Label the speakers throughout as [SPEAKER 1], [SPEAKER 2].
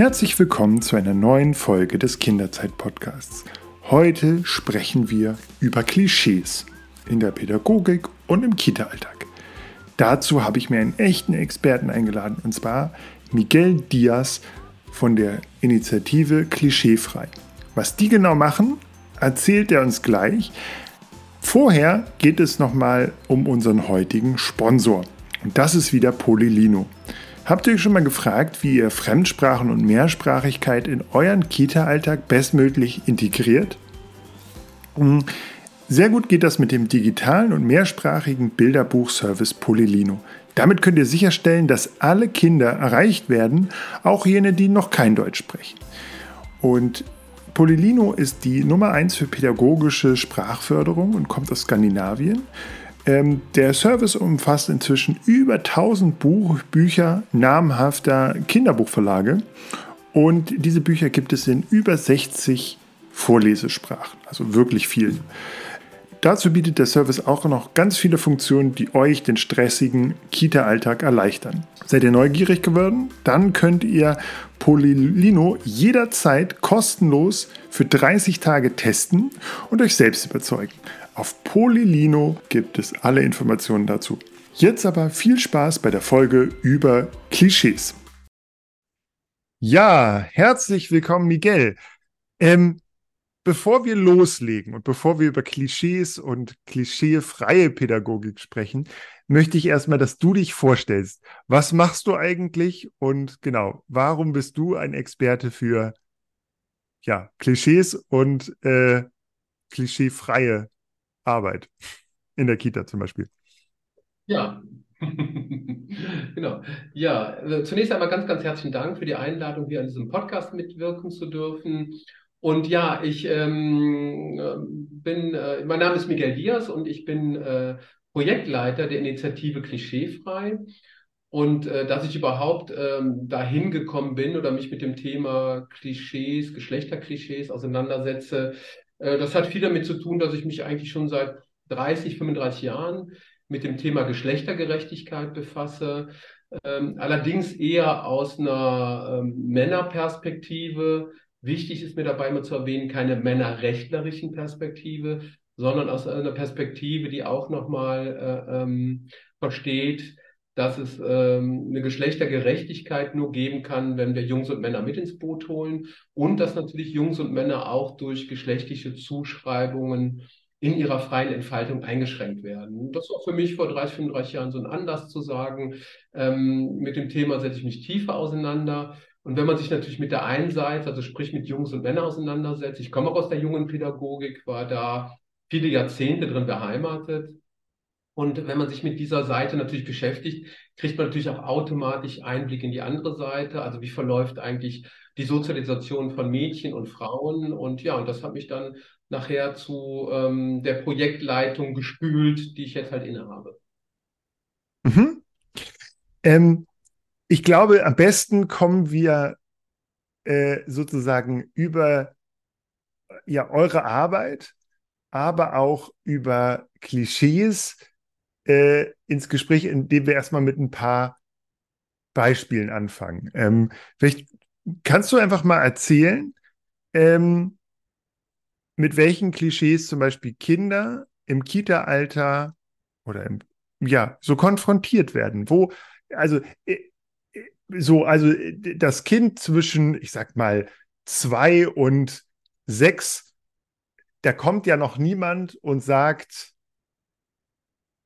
[SPEAKER 1] Herzlich willkommen zu einer neuen Folge des Kinderzeit-Podcasts. Heute sprechen wir über Klischees in der Pädagogik und im Kita-Alltag. Dazu habe ich mir einen echten Experten eingeladen, und zwar Miguel Diaz von der Initiative Klischeefrei. Was die genau machen, erzählt er uns gleich. Vorher geht es nochmal um unseren heutigen Sponsor. Und das ist wieder Polylino. Habt ihr euch schon mal gefragt, wie ihr Fremdsprachen und Mehrsprachigkeit in euren Kita-Alltag bestmöglich integriert? Hm, sehr gut geht das mit dem digitalen und mehrsprachigen Bilderbuchservice Polylino. Damit könnt ihr sicherstellen, dass alle Kinder erreicht werden, auch jene, die noch kein Deutsch sprechen. Und Polylino ist die Nummer 1 für pädagogische Sprachförderung und kommt aus Skandinavien. Ähm, der Service umfasst inzwischen über 1000 Buch, Bücher namhafter Kinderbuchverlage und diese Bücher gibt es in über 60 Vorlesesprachen, also wirklich viel. Dazu bietet der Service auch noch ganz viele Funktionen, die euch den stressigen Kita-Alltag erleichtern. Seid ihr neugierig geworden? Dann könnt ihr Polylino jederzeit kostenlos für 30 Tage testen und euch selbst überzeugen. Auf Polylino gibt es alle Informationen dazu. Jetzt aber viel Spaß bei der Folge über Klischees. Ja, herzlich willkommen, Miguel. Ähm, bevor wir loslegen und bevor wir über Klischees und klischeefreie Pädagogik sprechen, möchte ich erstmal, dass du dich vorstellst. Was machst du eigentlich und genau, warum bist du ein Experte für ja, Klischees und äh, klischeefreie Arbeit in der Kita zum Beispiel?
[SPEAKER 2] Ja, genau. Ja, äh, zunächst einmal ganz, ganz herzlichen Dank für die Einladung, hier an diesem Podcast mitwirken zu dürfen. Und ja, ich ähm, äh, bin, äh, mein Name ist Miguel Diaz und ich bin äh, Projektleiter der Initiative Klischeefrei. Und äh, dass ich überhaupt ähm, dahin gekommen bin oder mich mit dem Thema Klischees, Geschlechterklischees auseinandersetze, das hat viel damit zu tun, dass ich mich eigentlich schon seit 30, 35 Jahren mit dem Thema Geschlechtergerechtigkeit befasse. Ähm, allerdings eher aus einer ähm, Männerperspektive, Wichtig ist mir dabei mal zu erwähnen, keine männerrechtlerischen Perspektive, sondern aus einer Perspektive, die auch nochmal äh, ähm, versteht, dass es ähm, eine Geschlechtergerechtigkeit nur geben kann, wenn wir Jungs und Männer mit ins Boot holen und dass natürlich Jungs und Männer auch durch geschlechtliche Zuschreibungen in ihrer freien Entfaltung eingeschränkt werden. Das war für mich vor 30, 35 Jahren so ein Anlass zu sagen, ähm, mit dem Thema setze ich mich tiefer auseinander. Und wenn man sich natürlich mit der einen Seite, also sprich mit Jungs und Männern auseinandersetzt, ich komme auch aus der jungen Pädagogik, war da viele Jahrzehnte drin beheimatet. Und wenn man sich mit dieser Seite natürlich beschäftigt, kriegt man natürlich auch automatisch Einblick in die andere Seite. Also wie verläuft eigentlich die Sozialisation von Mädchen und Frauen? Und ja, und das hat mich dann nachher zu ähm, der Projektleitung gespült, die ich jetzt halt innehabe.
[SPEAKER 1] Mhm. Ähm, ich glaube, am besten kommen wir äh, sozusagen über ja, eure Arbeit, aber auch über Klischees äh, ins Gespräch, indem wir erstmal mit ein paar Beispielen anfangen. Ähm, vielleicht kannst du einfach mal erzählen, ähm, mit welchen Klischees zum Beispiel Kinder im Kita-Alter oder im, ja, so konfrontiert werden. Wo, also äh, so, also das Kind zwischen, ich sag mal, zwei und sechs, da kommt ja noch niemand und sagt,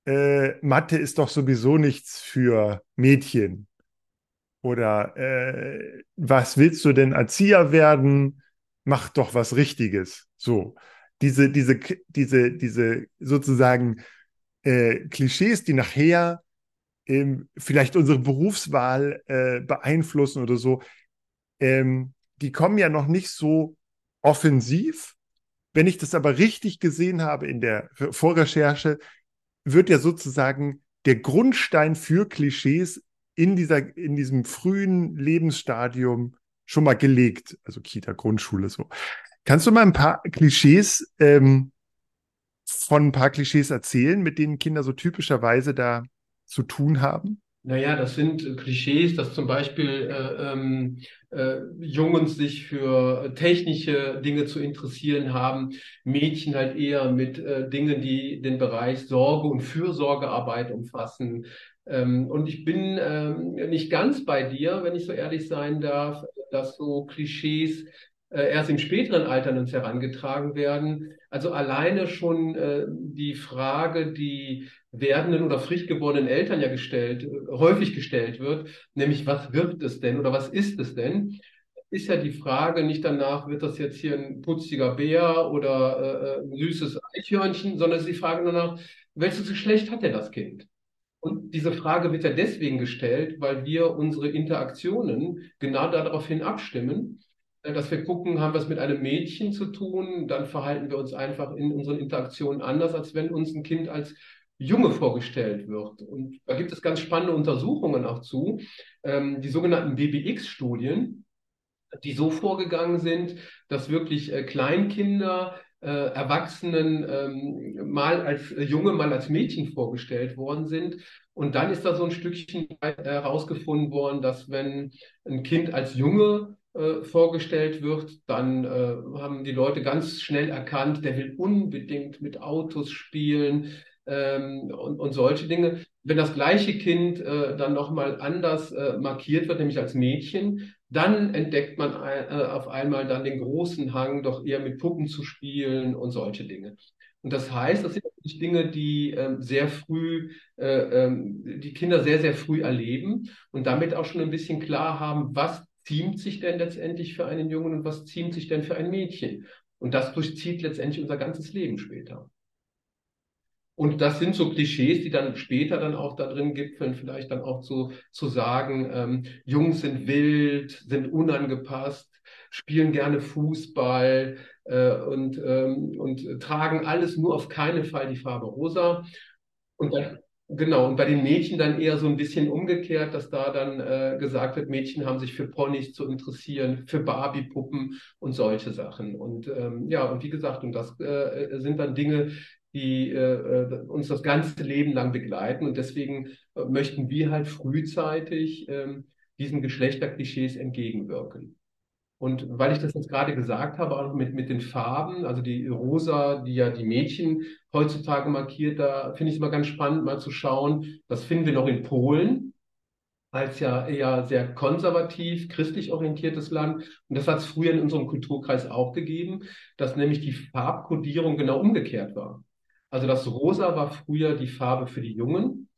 [SPEAKER 1] äh, Mathe ist doch sowieso nichts für Mädchen. Oder äh, was willst du denn Erzieher werden? Mach doch was Richtiges. So. Diese, diese, diese, diese sozusagen äh, Klischees, die nachher ähm, vielleicht unsere Berufswahl äh, beeinflussen oder so, ähm, die kommen ja noch nicht so offensiv. Wenn ich das aber richtig gesehen habe in der Vorrecherche, wird ja sozusagen der Grundstein für Klischees in, dieser, in diesem frühen Lebensstadium schon mal gelegt. Also Kita, Grundschule so. Kannst du mal ein paar Klischees ähm, von ein paar Klischees erzählen, mit denen Kinder so typischerweise da zu tun haben?
[SPEAKER 2] Naja, das sind Klischees, dass zum Beispiel äh, ähm, äh, Jungs sich für technische Dinge zu interessieren haben, Mädchen halt eher mit äh, Dingen, die den Bereich Sorge und Fürsorgearbeit umfassen. Ähm, und ich bin ähm, nicht ganz bei dir, wenn ich so ehrlich sein darf, dass so Klischees äh, erst im späteren Alter uns herangetragen werden. Also alleine schon äh, die Frage, die werdenden oder frisch gewordenen Eltern ja gestellt, häufig gestellt wird, nämlich was wird es denn oder was ist es denn? Ist ja die Frage nicht danach, wird das jetzt hier ein putziger Bär oder äh, ein süßes Eichhörnchen, sondern es ist die Frage danach, welches Geschlecht hat denn das Kind? Und diese Frage wird ja deswegen gestellt, weil wir unsere Interaktionen genau daraufhin abstimmen, dass wir gucken, haben wir es mit einem Mädchen zu tun, dann verhalten wir uns einfach in unseren Interaktionen anders, als wenn uns ein Kind als Junge vorgestellt wird. Und da gibt es ganz spannende Untersuchungen auch zu, ähm, die sogenannten BBX-Studien, die so vorgegangen sind, dass wirklich äh, Kleinkinder äh, Erwachsenen ähm, mal als Junge, mal als Mädchen vorgestellt worden sind. Und dann ist da so ein Stückchen herausgefunden worden, dass wenn ein Kind als Junge äh, vorgestellt wird, dann äh, haben die Leute ganz schnell erkannt, der will unbedingt mit Autos spielen, ähm, und, und solche Dinge. Wenn das gleiche Kind äh, dann nochmal anders äh, markiert wird, nämlich als Mädchen, dann entdeckt man äh, auf einmal dann den großen Hang, doch eher mit Puppen zu spielen und solche Dinge. Und das heißt, das sind natürlich Dinge, die ähm, sehr früh, äh, ähm, die Kinder sehr, sehr früh erleben und damit auch schon ein bisschen klar haben, was ziemt sich denn letztendlich für einen Jungen und was ziemt sich denn für ein Mädchen. Und das durchzieht letztendlich unser ganzes Leben später. Und das sind so Klischees, die dann später dann auch da drin gipfeln, vielleicht dann auch zu, zu sagen, ähm, Jungs sind wild, sind unangepasst, spielen gerne Fußball äh, und, ähm, und tragen alles nur auf keinen Fall die Farbe rosa. Und dann, genau, und bei den Mädchen dann eher so ein bisschen umgekehrt, dass da dann äh, gesagt wird, Mädchen haben sich für Ponys zu interessieren, für Barbie-Puppen und solche Sachen. Und ähm, ja, und wie gesagt, und das äh, sind dann Dinge, die äh, äh, uns das ganze Leben lang begleiten. Und deswegen äh, möchten wir halt frühzeitig ähm, diesen Geschlechterklischees entgegenwirken. Und weil ich das jetzt gerade gesagt habe, auch mit, mit den Farben, also die Rosa, die ja die Mädchen heutzutage markiert, da finde ich es immer ganz spannend, mal zu schauen. Das finden wir noch in Polen, als ja eher sehr konservativ, christlich orientiertes Land. Und das hat es früher in unserem Kulturkreis auch gegeben, dass nämlich die Farbkodierung genau umgekehrt war. Also das Rosa war früher die Farbe für die Jungen,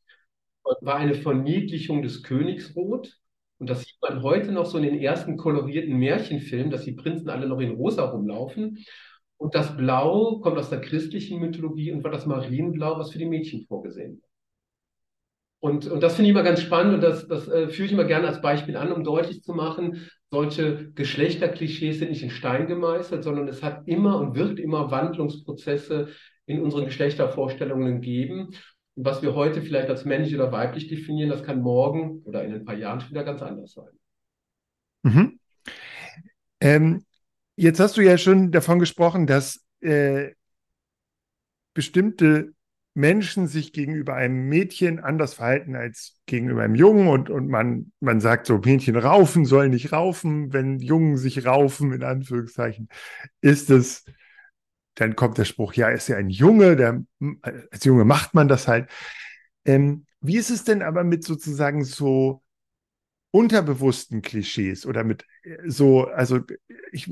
[SPEAKER 2] war eine Verniedlichung des Königsrot. Und das sieht man heute noch so in den ersten kolorierten Märchenfilmen, dass die Prinzen alle noch in Rosa rumlaufen. Und das Blau kommt aus der christlichen Mythologie und war das Marienblau, was für die Mädchen vorgesehen war. Und, und das finde ich immer ganz spannend und das, das äh, führe ich immer gerne als Beispiel an, um deutlich zu machen, solche Geschlechterklischees sind nicht in Stein gemeißelt, sondern es hat immer und wird immer Wandlungsprozesse in unseren Geschlechtervorstellungen geben. Und was wir heute vielleicht als männlich oder weiblich definieren, das kann morgen oder in ein paar Jahren wieder ganz anders sein.
[SPEAKER 1] Mhm. Ähm, jetzt hast du ja schon davon gesprochen, dass äh, bestimmte Menschen sich gegenüber einem Mädchen anders verhalten als gegenüber einem Jungen und, und man, man sagt so, Mädchen raufen sollen nicht raufen. Wenn Jungen sich raufen, in Anführungszeichen, ist es dann kommt der Spruch, ja, ist ja ein Junge, der, als Junge macht man das halt. Ähm, wie ist es denn aber mit sozusagen so unterbewussten Klischees oder mit äh, so, also ich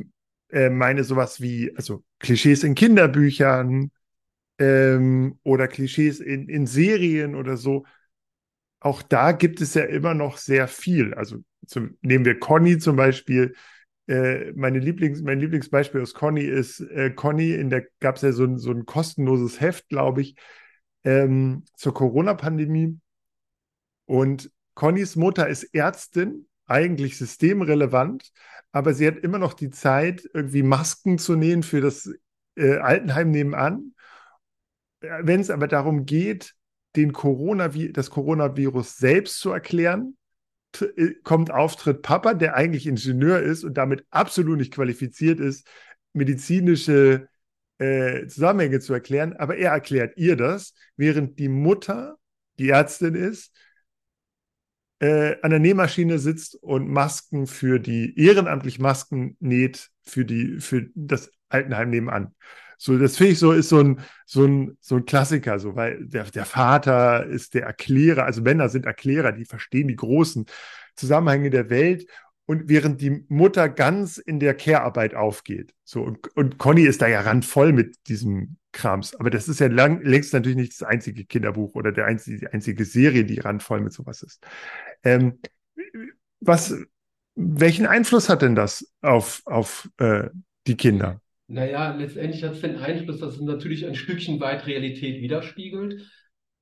[SPEAKER 1] äh, meine sowas wie, also Klischees in Kinderbüchern ähm, oder Klischees in, in Serien oder so. Auch da gibt es ja immer noch sehr viel. Also zum, nehmen wir Conny zum Beispiel, äh, meine Lieblings, mein Lieblingsbeispiel aus Conny ist, äh, Conny, in der gab es ja so ein, so ein kostenloses Heft, glaube ich, ähm, zur Corona-Pandemie. Und Connys Mutter ist Ärztin, eigentlich systemrelevant, aber sie hat immer noch die Zeit, irgendwie Masken zu nähen für das äh, Altenheim nebenan. Wenn es aber darum geht, den Coronavi das Coronavirus selbst zu erklären, äh, kommt Auftritt Papa, der eigentlich Ingenieur ist und damit absolut nicht qualifiziert ist, medizinische äh, Zusammenhänge zu erklären, aber er erklärt ihr das, während die Mutter, die Ärztin ist, äh, an der Nähmaschine sitzt und Masken für die, ehrenamtlich Masken näht für die, für das Altenheim nebenan. So, das finde ich so, ist so ein, so ein, so ein Klassiker, so, weil der, der Vater ist der Erklärer, also Männer sind Erklärer, die verstehen die großen Zusammenhänge der Welt und während die Mutter ganz in der Care-Arbeit aufgeht. So, und, und Conny ist da ja randvoll mit diesem Krams. Aber das ist ja lang, längst natürlich nicht das einzige Kinderbuch oder der einzige, die einzige Serie, die randvoll mit sowas ist. Ähm, was, welchen Einfluss hat denn das auf, auf äh, die Kinder?
[SPEAKER 2] Naja, letztendlich hat es den Einfluss, dass es natürlich ein Stückchen weit Realität widerspiegelt.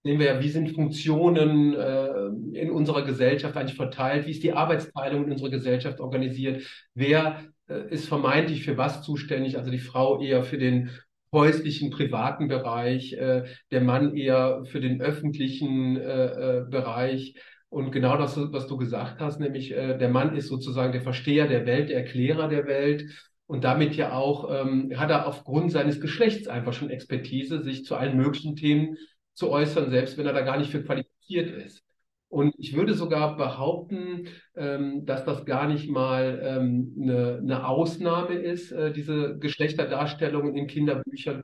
[SPEAKER 2] Nehmen wir ja, wie sind Funktionen äh, in unserer Gesellschaft eigentlich verteilt? Wie ist die Arbeitsteilung in unserer Gesellschaft organisiert? Wer äh, ist vermeintlich für was zuständig? Also die Frau eher für den häuslichen, privaten Bereich, äh, der Mann eher für den öffentlichen äh, äh, Bereich. Und genau das, was du gesagt hast, nämlich äh, der Mann ist sozusagen der Versteher der Welt, der Erklärer der Welt. Und damit ja auch ähm, hat er aufgrund seines Geschlechts einfach schon Expertise, sich zu allen möglichen Themen zu äußern, selbst wenn er da gar nicht für qualifiziert ist. Und ich würde sogar behaupten, ähm, dass das gar nicht mal ähm, eine, eine, Ausnahme ist, äh, diese Geschlechterdarstellungen in Kinderbüchern,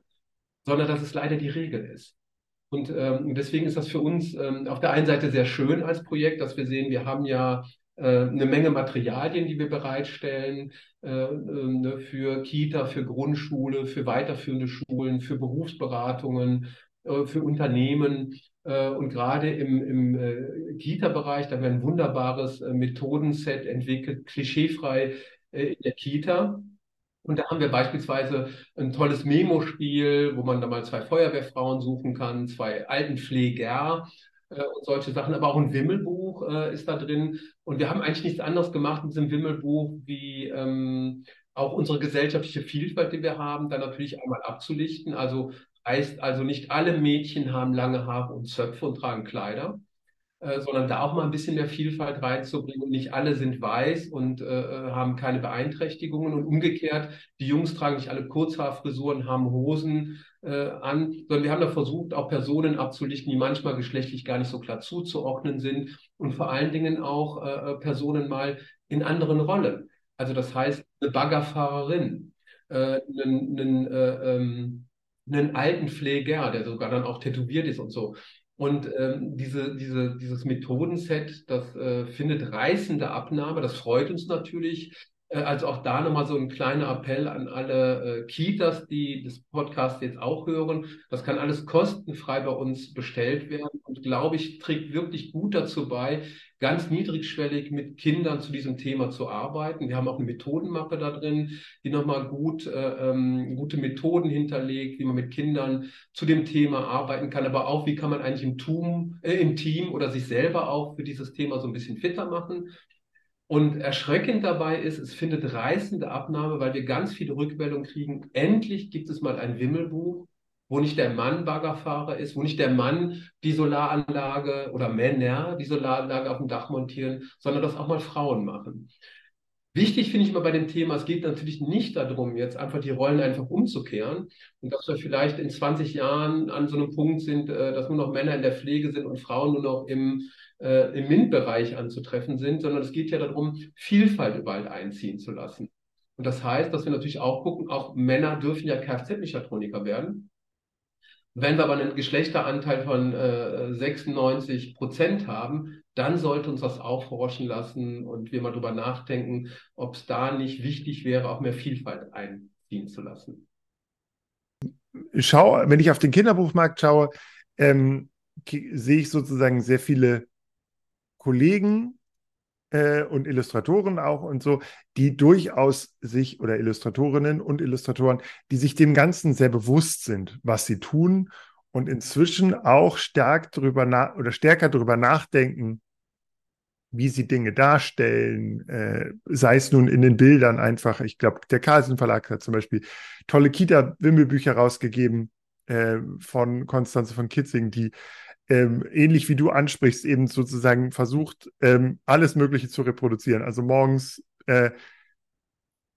[SPEAKER 2] sondern dass es leider die Regel ist. Und ähm, deswegen ist das für uns ähm, auf der einen Seite sehr schön als Projekt, dass wir sehen, wir haben ja eine Menge Materialien, die wir bereitstellen äh, äh, für Kita, für Grundschule, für weiterführende Schulen, für Berufsberatungen, äh, für Unternehmen. Äh, und gerade im, im äh, Kita-Bereich, da haben wir ein wunderbares Methodenset entwickelt, klischeefrei in der Kita. Und da haben wir beispielsweise ein tolles Memo-Spiel, wo man da mal zwei Feuerwehrfrauen suchen kann, zwei Altenpfleger äh, und solche Sachen, aber auch ein Wimmelbuch äh, ist da drin. Und wir haben eigentlich nichts anderes gemacht mit diesem Wimmelbuch, wie ähm, auch unsere gesellschaftliche Vielfalt, die wir haben, dann natürlich einmal abzulichten. Also Heißt also, nicht alle Mädchen haben lange Haare und Zöpfe und tragen Kleider, äh, sondern da auch mal ein bisschen mehr Vielfalt reinzubringen. Und nicht alle sind weiß und äh, äh, haben keine Beeinträchtigungen. Und umgekehrt, die Jungs tragen nicht alle Kurzhaarfrisuren, haben Hosen äh, an, sondern wir haben da versucht, auch Personen abzulichten, die manchmal geschlechtlich gar nicht so klar zuzuordnen sind. Und vor allen Dingen auch äh, äh, Personen mal in anderen Rollen. Also das heißt, eine Baggerfahrerin, äh, einen, einen äh, ähm, einen alten Pfleger, der sogar dann auch tätowiert ist und so. Und ähm, diese, diese, dieses Methodenset, das äh, findet reißende Abnahme. Das freut uns natürlich. Äh, also auch da nochmal so ein kleiner Appell an alle äh, Kitas, die das Podcast jetzt auch hören. Das kann alles kostenfrei bei uns bestellt werden und glaube ich, trägt wirklich gut dazu bei, ganz niedrigschwellig mit Kindern zu diesem Thema zu arbeiten. Wir haben auch eine Methodenmappe da drin, die nochmal gut, äh, ähm, gute Methoden hinterlegt, wie man mit Kindern zu dem Thema arbeiten kann, aber auch, wie kann man eigentlich im, Tum, äh, im Team oder sich selber auch für dieses Thema so ein bisschen fitter machen. Und erschreckend dabei ist, es findet reißende Abnahme, weil wir ganz viele Rückmeldungen kriegen. Endlich gibt es mal ein Wimmelbuch, wo nicht der Mann Baggerfahrer ist, wo nicht der Mann die Solaranlage oder Männer die Solaranlage auf dem Dach montieren, sondern das auch mal Frauen machen. Wichtig finde ich immer bei dem Thema, es geht natürlich nicht darum, jetzt einfach die Rollen einfach umzukehren und dass wir vielleicht in 20 Jahren an so einem Punkt sind, äh, dass nur noch Männer in der Pflege sind und Frauen nur noch im, äh, im MINT-Bereich anzutreffen sind, sondern es geht ja darum, Vielfalt überall einziehen zu lassen. Und das heißt, dass wir natürlich auch gucken, auch Männer dürfen ja Kfz-Mechatroniker werden. Wenn wir aber einen Geschlechteranteil von äh, 96 Prozent haben, dann sollte uns das aufhorchen lassen und wir mal drüber nachdenken, ob es da nicht wichtig wäre, auch mehr Vielfalt einziehen zu lassen.
[SPEAKER 1] Schau, wenn ich auf den Kinderbuchmarkt schaue, ähm, sehe ich sozusagen sehr viele Kollegen, äh, und Illustratoren auch und so, die durchaus sich oder Illustratorinnen und Illustratoren, die sich dem Ganzen sehr bewusst sind, was sie tun und inzwischen auch stark darüber nach oder stärker darüber nachdenken, wie sie Dinge darstellen, äh, sei es nun in den Bildern einfach. Ich glaube, der Carlsen Verlag hat zum Beispiel tolle Kita-Wimmelbücher rausgegeben äh, von Konstanze von Kitzing, die ähm, ähnlich wie du ansprichst, eben sozusagen versucht, ähm, alles Mögliche zu reproduzieren. Also morgens äh,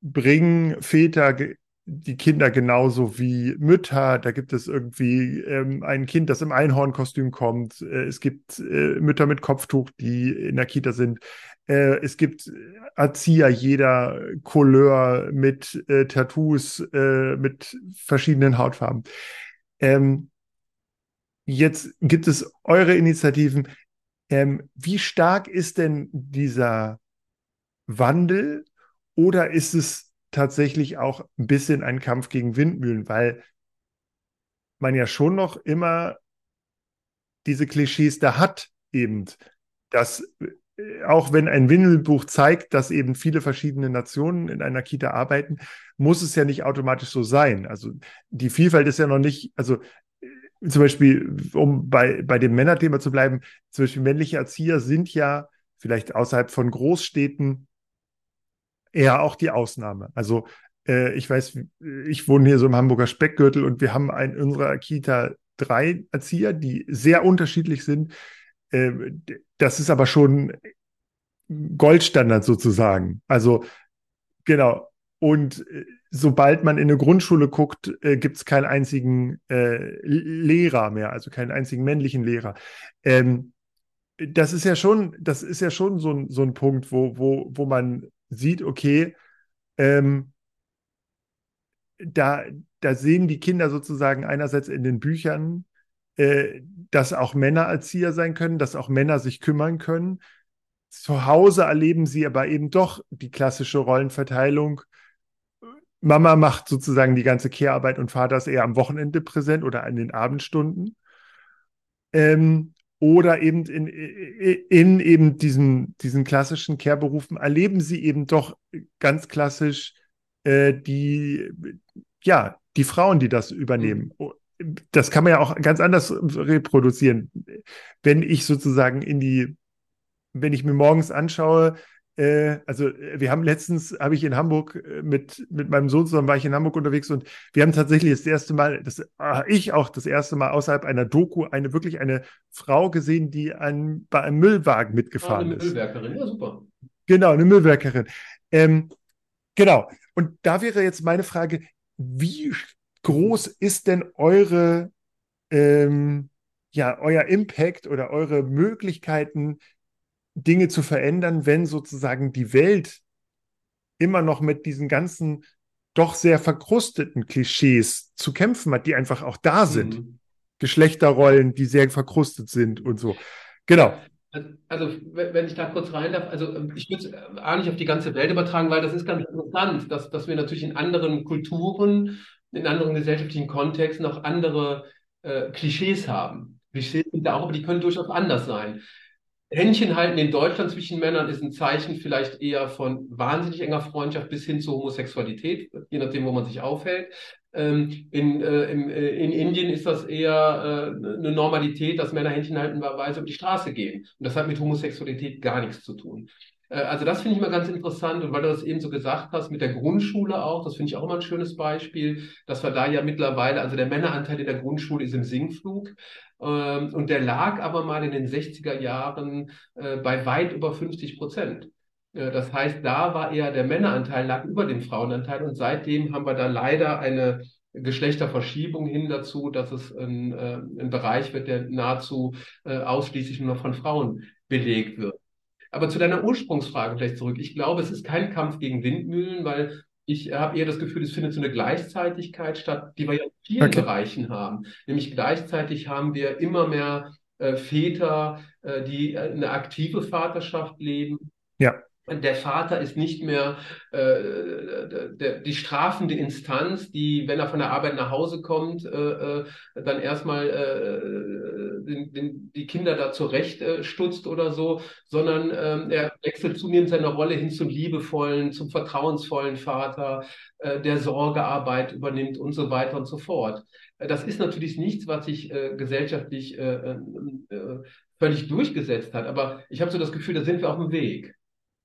[SPEAKER 1] bringen Väter die Kinder genauso wie Mütter. Da gibt es irgendwie ähm, ein Kind, das im Einhornkostüm kommt. Äh, es gibt äh, Mütter mit Kopftuch, die in der Kita sind. Äh, es gibt Erzieher jeder Couleur mit äh, Tattoos, äh, mit verschiedenen Hautfarben. Ähm, jetzt gibt es eure Initiativen. Ähm, wie stark ist denn dieser Wandel oder ist es tatsächlich auch ein bisschen ein Kampf gegen Windmühlen, weil man ja schon noch immer diese Klischees da hat, eben, dass äh, auch wenn ein Windelbuch zeigt, dass eben viele verschiedene Nationen in einer Kita arbeiten, muss es ja nicht automatisch so sein. Also die Vielfalt ist ja noch nicht, also zum Beispiel, um bei, bei dem Männerthema zu bleiben, zum Beispiel männliche Erzieher sind ja vielleicht außerhalb von Großstädten eher auch die Ausnahme. Also äh, ich weiß, ich wohne hier so im Hamburger Speckgürtel und wir haben in unserer Kita drei Erzieher, die sehr unterschiedlich sind. Äh, das ist aber schon Goldstandard sozusagen. Also genau. Und äh, sobald man in eine Grundschule guckt, äh, gibt es keinen einzigen äh, Lehrer mehr, also keinen einzigen männlichen Lehrer. Ähm, das ist ja schon, das ist ja schon so ein, so ein Punkt, wo, wo, wo man sieht, okay, ähm, da, da sehen die Kinder sozusagen einerseits in den Büchern, äh, dass auch Männer Erzieher sein können, dass auch Männer sich kümmern können. Zu Hause erleben sie aber eben doch die klassische Rollenverteilung. Mama macht sozusagen die ganze Kehrarbeit und Vater ist eher am Wochenende präsent oder in den Abendstunden. Ähm, oder eben in, in eben diesen, diesen klassischen Care-Berufen erleben sie eben doch ganz klassisch äh, die, ja, die Frauen, die das übernehmen. Mhm. Das kann man ja auch ganz anders reproduzieren. Wenn ich sozusagen in die, wenn ich mir morgens anschaue, also äh, wir haben letztens, habe ich in Hamburg äh, mit, mit meinem Sohn zusammen, war ich in Hamburg unterwegs und wir haben tatsächlich das erste Mal, das äh, ich auch das erste Mal außerhalb einer Doku, eine wirklich eine Frau gesehen, die an, bei einem Müllwagen mitgefahren ah, eine ist. Eine Müllwerkerin, ja super. Genau, eine Müllwerkerin. Ähm, genau. Und da wäre jetzt meine Frage, wie groß ist denn eure, ähm, ja, euer Impact oder eure Möglichkeiten, Dinge zu verändern, wenn sozusagen die Welt immer noch mit diesen ganzen doch sehr verkrusteten Klischees zu kämpfen hat, die einfach auch da sind. Mhm. Geschlechterrollen, die sehr verkrustet sind und so. Genau.
[SPEAKER 2] Also, wenn ich da kurz rein darf, also ähm, ich würde es auch nicht auf die ganze Welt übertragen, weil das ist ganz interessant, dass, dass wir natürlich in anderen Kulturen, in anderen gesellschaftlichen Kontexten auch andere äh, Klischees haben. Klischees sind da auch, aber die können durchaus anders sein. Händchen halten in Deutschland zwischen Männern ist ein Zeichen vielleicht eher von wahnsinnig enger Freundschaft bis hin zur Homosexualität, je nachdem, wo man sich aufhält. Ähm, in, äh, im, äh, in Indien ist das eher äh, eine Normalität, dass Männer Händchen haltenweise über die Straße gehen. Und das hat mit Homosexualität gar nichts zu tun. Äh, also das finde ich mal ganz interessant und weil du das eben so gesagt hast mit der Grundschule auch, das finde ich auch immer ein schönes Beispiel, dass wir da ja mittlerweile, also der Männeranteil in der Grundschule ist im Sinkflug ähm, und der lag aber mal in den 60er Jahren äh, bei weit über 50 Prozent. Äh, das heißt, da war eher der Männeranteil lag über dem Frauenanteil und seitdem haben wir da leider eine Geschlechterverschiebung hin dazu, dass es ein, äh, ein Bereich wird, der nahezu ausschließlich nur von Frauen belegt wird. Aber zu deiner Ursprungsfrage vielleicht zurück. Ich glaube, es ist kein Kampf gegen Windmühlen, weil ich habe eher das Gefühl, es findet so eine Gleichzeitigkeit statt, die wir ja in vielen okay. Bereichen haben. Nämlich gleichzeitig haben wir immer mehr äh, Väter, äh, die äh, eine aktive Vaterschaft leben.
[SPEAKER 1] Ja.
[SPEAKER 2] Der Vater ist nicht mehr äh, der, die strafende Instanz, die, wenn er von der Arbeit nach Hause kommt, äh, äh dann erstmal äh, den, den, die Kinder da zurecht äh, oder so, sondern ähm, er wechselt zunehmend seine Rolle hin zum liebevollen, zum vertrauensvollen Vater, äh, der Sorgearbeit übernimmt und so weiter und so fort. Das ist natürlich nichts, was sich gesellschaftlich völlig durchgesetzt hat, aber ich habe so das Gefühl, da sind wir auf dem Weg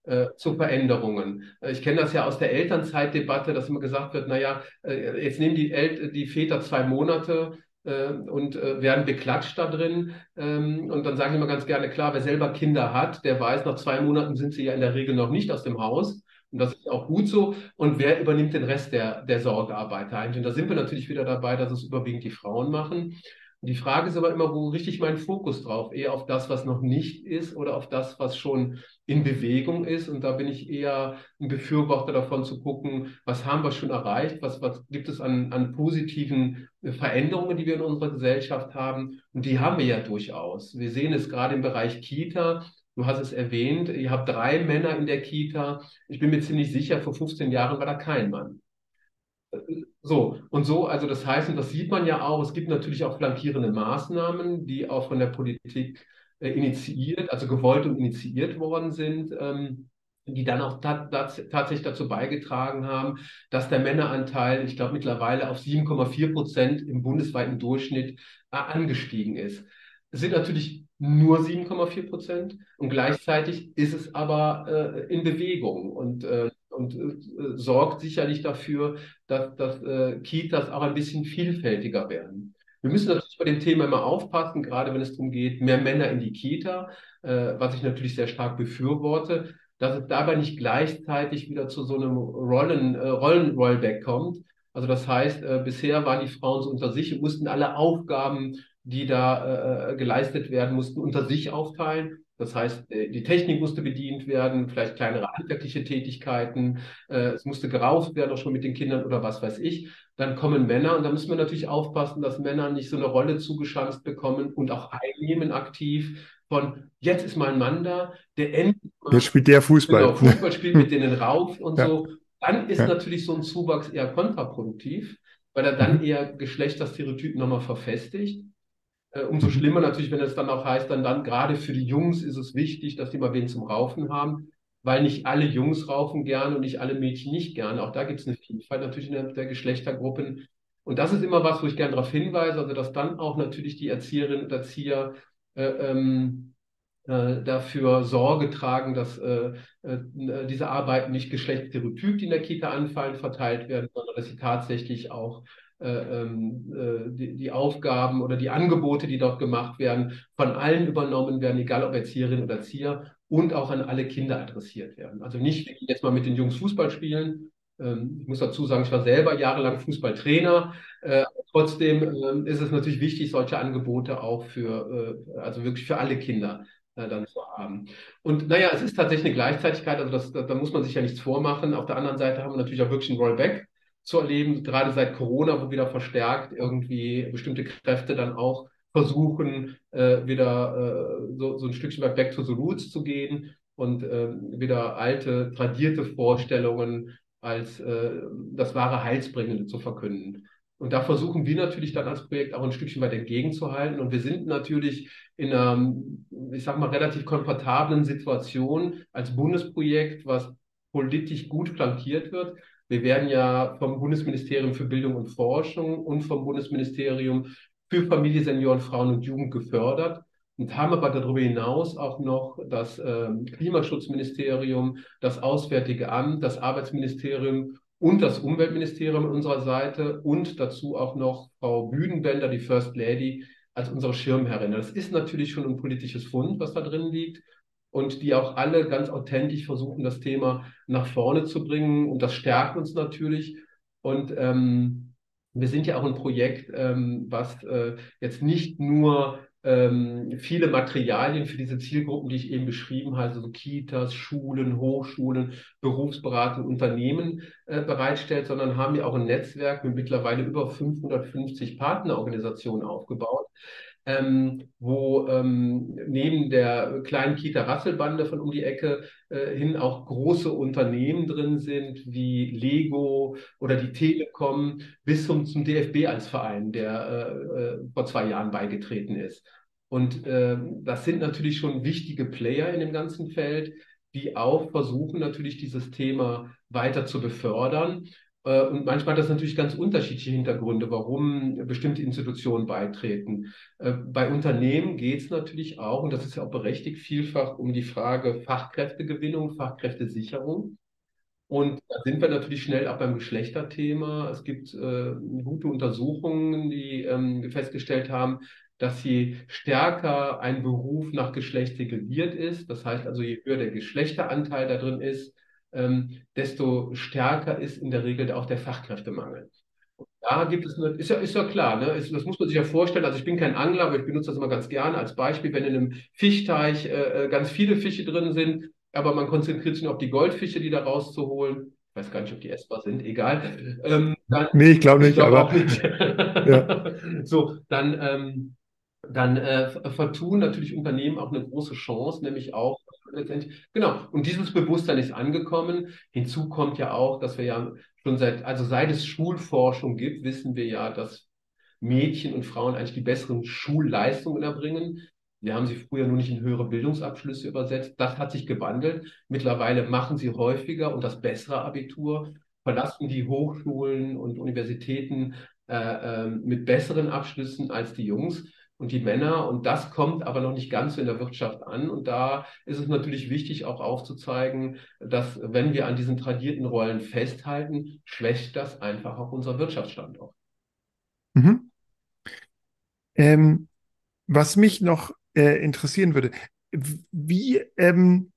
[SPEAKER 2] äh, zu Veränderungen. Äh, ich kenne das ja aus der Elternzeitdebatte, dass immer gesagt wird, naja, äh, jetzt nehmen die, El die Väter zwei Monate äh, und werden beklatscht da drin. Ähm, und dann sage ich immer ganz gerne, klar, wer selber Kinder hat, der weiß, nach zwei Monaten sind sie ja in der Regel noch nicht aus dem Haus. Und das ist auch gut so. Und wer übernimmt den Rest der, der Sorgearbeiter eigentlich? Und da sind wir natürlich wieder dabei, dass es überwiegend die Frauen machen. Und die Frage ist aber immer, wo richte ich meinen Fokus drauf? Eher auf das, was noch nicht ist oder auf das, was schon in Bewegung ist. Und da bin ich eher ein Befürworter davon zu gucken, was haben wir schon erreicht? Was, was gibt es an, an positiven Veränderungen, die wir in unserer Gesellschaft haben? Und die haben wir ja durchaus. Wir sehen es gerade im Bereich Kita. Du hast es erwähnt, ihr habt drei Männer in der Kita. Ich bin mir ziemlich sicher, vor 15 Jahren war da kein Mann. So, und so, also das heißt, und das sieht man ja auch, es gibt natürlich auch flankierende Maßnahmen, die auch von der Politik äh, initiiert, also gewollt und initiiert worden sind, ähm, die dann auch tatsächlich dazu beigetragen haben, dass der Männeranteil, ich glaube, mittlerweile auf 7,4 Prozent im bundesweiten Durchschnitt äh, angestiegen ist. Es sind natürlich nur 7,4 Prozent und gleichzeitig ist es aber äh, in Bewegung und äh, und äh, sorgt sicherlich dafür, dass, dass äh, Kitas auch ein bisschen vielfältiger werden. Wir müssen natürlich bei dem Thema immer aufpassen, gerade wenn es darum geht, mehr Männer in die Kita, äh, was ich natürlich sehr stark befürworte, dass es dabei nicht gleichzeitig wieder zu so einem Rollen, äh, Rollenrollback kommt. Also das heißt, äh, bisher waren die Frauen so unter sich und mussten alle Aufgaben, die da äh, geleistet werden, mussten unter sich aufteilen. Das heißt, äh, die Technik musste bedient werden, vielleicht kleinere handwerkliche Tätigkeiten, äh, es musste gerauft werden, auch schon mit den Kindern oder was weiß ich. Dann kommen Männer und da müssen wir natürlich aufpassen, dass Männer nicht so eine Rolle zugeschanzt bekommen und auch einnehmen aktiv von jetzt ist mein Mann da, der endlich
[SPEAKER 1] mal, spielt der Fußball. Genau,
[SPEAKER 2] Fußball spielt mit denen rauf und ja. so. Dann ist ja. natürlich so ein Zuwachs eher kontraproduktiv, weil er dann mhm. eher Geschlechterstereotypen nochmal verfestigt. Äh, umso schlimmer natürlich, wenn es dann auch heißt, dann, dann gerade für die Jungs ist es wichtig, dass die mal wen zum Raufen haben, weil nicht alle Jungs raufen gerne und nicht alle Mädchen nicht gerne. Auch da gibt es eine Vielfalt natürlich in der, Geschlechtergruppen. Und das ist immer was, wo ich gerne darauf hinweise, also dass dann auch natürlich die Erzieherinnen und Erzieher äh, ähm, äh, dafür Sorge tragen, dass äh, äh, diese Arbeiten nicht geschlechtsstereotyp, die in der Kita anfallen, verteilt werden, sondern dass sie tatsächlich auch die, die, Aufgaben oder die Angebote, die dort gemacht werden, von allen übernommen werden, egal ob Erzieherinnen oder Erzieher, und auch an alle Kinder adressiert werden. Also nicht jetzt mal mit den Jungs Fußball spielen. Ähm, ich muss dazu sagen, ich war selber jahrelang Fußballtrainer. Äh, trotzdem ähm, ist es natürlich wichtig, solche Angebote auch für, also wirklich für alle Kinder dann zu haben. Und naja, es ist tatsächlich eine Gleichzeitigkeit, also das, da, da, muss man sich ja nichts vormachen. Auf der anderen Seite haben wir natürlich auch wirklich einen Rollback zu erleben, gerade seit Corona, wo wieder verstärkt irgendwie bestimmte Kräfte dann auch versuchen, äh, wieder äh, so, so ein Stückchen weit back to the roots zu gehen und äh, wieder alte, tradierte Vorstellungen als äh, das wahre Heilsbringende zu verkünden. Und da versuchen wir natürlich dann als Projekt auch ein Stückchen weit entgegenzuhalten. Und wir sind natürlich in einer, ich sag mal, relativ komfortablen Situation als Bundesprojekt, was politisch gut flankiert wird, wir werden ja vom Bundesministerium für Bildung und Forschung und vom Bundesministerium für Familie, Senioren, Frauen und Jugend gefördert und haben aber darüber hinaus auch noch das äh, Klimaschutzministerium, das Auswärtige Amt, das Arbeitsministerium und das Umweltministerium an unserer Seite und dazu auch noch Frau Büdenbender, die First Lady, als unsere Schirmherrin. Das ist natürlich schon ein politisches Fund, was da drin liegt und die auch alle ganz authentisch versuchen, das Thema nach vorne zu bringen. Und das stärkt uns natürlich. Und ähm, wir sind ja auch ein Projekt, ähm, was äh, jetzt nicht nur ähm, viele Materialien für diese Zielgruppen, die ich eben beschrieben habe, also Kitas, Schulen, Hochschulen, Berufsberatung, Unternehmen äh, bereitstellt, sondern haben ja auch ein Netzwerk mit mittlerweile über 550 Partnerorganisationen aufgebaut, ähm, wo ähm, neben der kleinen Kita Rasselbande von um die Ecke äh, hin auch große Unternehmen drin sind, wie Lego oder die Telekom, bis zum, zum DFB als Verein, der äh, äh, vor zwei Jahren beigetreten ist. Und äh, das sind natürlich schon wichtige Player in dem ganzen Feld, die auch versuchen, natürlich dieses Thema weiter zu befördern. Äh, und manchmal hat das natürlich ganz unterschiedliche Hintergründe, warum bestimmte Institutionen beitreten. Äh, bei Unternehmen geht es natürlich auch, und das ist ja auch berechtigt, vielfach um die Frage Fachkräftegewinnung, Fachkräftesicherung. Und da sind wir natürlich schnell auch beim Geschlechterthema. Es gibt äh, gute Untersuchungen, die ähm, festgestellt haben, dass je stärker ein Beruf nach Geschlecht segregiert ist, das heißt also je höher der Geschlechteranteil da drin ist, ähm, desto stärker ist in der Regel auch der Fachkräftemangel. Da gibt es, eine, ist ja, ist ja klar, ne? Das muss man sich ja vorstellen. Also ich bin kein Angler, aber ich benutze das immer ganz gerne als Beispiel, wenn in einem Fischteich äh, äh ganz viele Fische drin sind, aber man konzentriert sich nur auf die Goldfische, die da rauszuholen. Ich weiß gar nicht, ob die essbar sind, egal.
[SPEAKER 1] Ähm, dann, nee, ich glaube nicht,
[SPEAKER 2] glaub
[SPEAKER 1] aber.
[SPEAKER 2] Nicht. ja. So, dann, ähm, dann äh, vertun natürlich Unternehmen auch eine große Chance, nämlich auch letztendlich, genau. Und dieses Bewusstsein ist angekommen. Hinzu kommt ja auch, dass wir ja schon seit, also seit es Schulforschung gibt, wissen wir ja, dass Mädchen und Frauen eigentlich die besseren Schulleistungen erbringen. Wir haben sie früher nur nicht in höhere Bildungsabschlüsse übersetzt. Das hat sich gewandelt. Mittlerweile machen sie häufiger und das bessere Abitur, verlassen die Hochschulen und Universitäten äh, äh, mit besseren Abschlüssen als die Jungs und die Männer. Und das kommt aber noch nicht ganz in der Wirtschaft an. Und da ist es natürlich wichtig, auch aufzuzeigen, dass wenn wir an diesen tradierten Rollen festhalten, schwächt das einfach auch unser Wirtschaftsstandort.
[SPEAKER 1] Mhm. Ähm, was mich noch äh, interessieren würde, wie, ähm,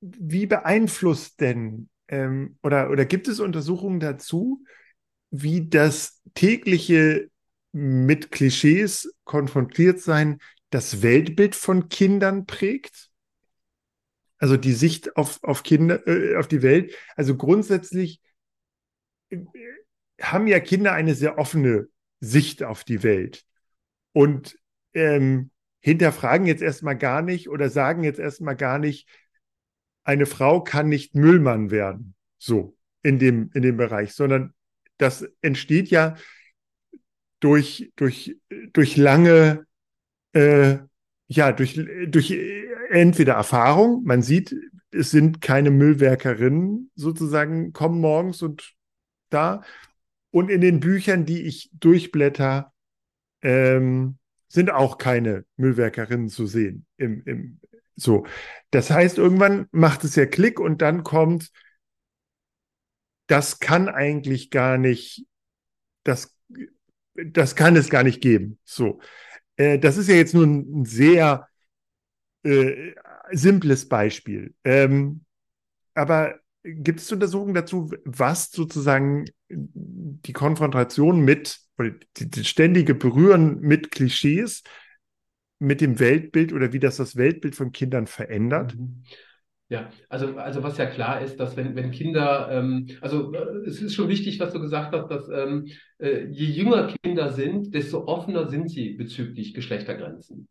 [SPEAKER 1] wie beeinflusst denn ähm, oder, oder gibt es Untersuchungen dazu, wie das tägliche mit Klischees konfrontiert sein das Weltbild von Kindern prägt? Also die Sicht auf, auf Kinder, äh, auf die Welt. Also grundsätzlich äh, haben ja Kinder eine sehr offene Sicht auf die Welt und ähm, hinterfragen jetzt erstmal gar nicht oder sagen jetzt erstmal gar nicht, eine Frau kann nicht Müllmann werden, so in dem, in dem Bereich, sondern das entsteht ja durch, durch, durch lange, äh, ja, durch, durch entweder Erfahrung, man sieht, es sind keine Müllwerkerinnen sozusagen, kommen morgens und da. Und in den Büchern, die ich durchblätter, ähm, sind auch keine Müllwerkerinnen zu sehen. Im, im, so. Das heißt, irgendwann macht es ja Klick und dann kommt, das kann eigentlich gar nicht, das das kann es gar nicht geben. So. Äh, das ist ja jetzt nur ein sehr äh, simples Beispiel. Ähm, aber gibt es Untersuchungen dazu, was sozusagen die Konfrontation mit oder die, ständige Berühren mit Klischees, mit dem Weltbild oder wie das das Weltbild von Kindern verändert?
[SPEAKER 2] Mhm. Ja, also, also was ja klar ist, dass wenn, wenn Kinder, ähm, also äh, es ist schon wichtig, was du gesagt hast, dass ähm, äh, je jünger Kinder sind, desto offener sind sie bezüglich Geschlechtergrenzen.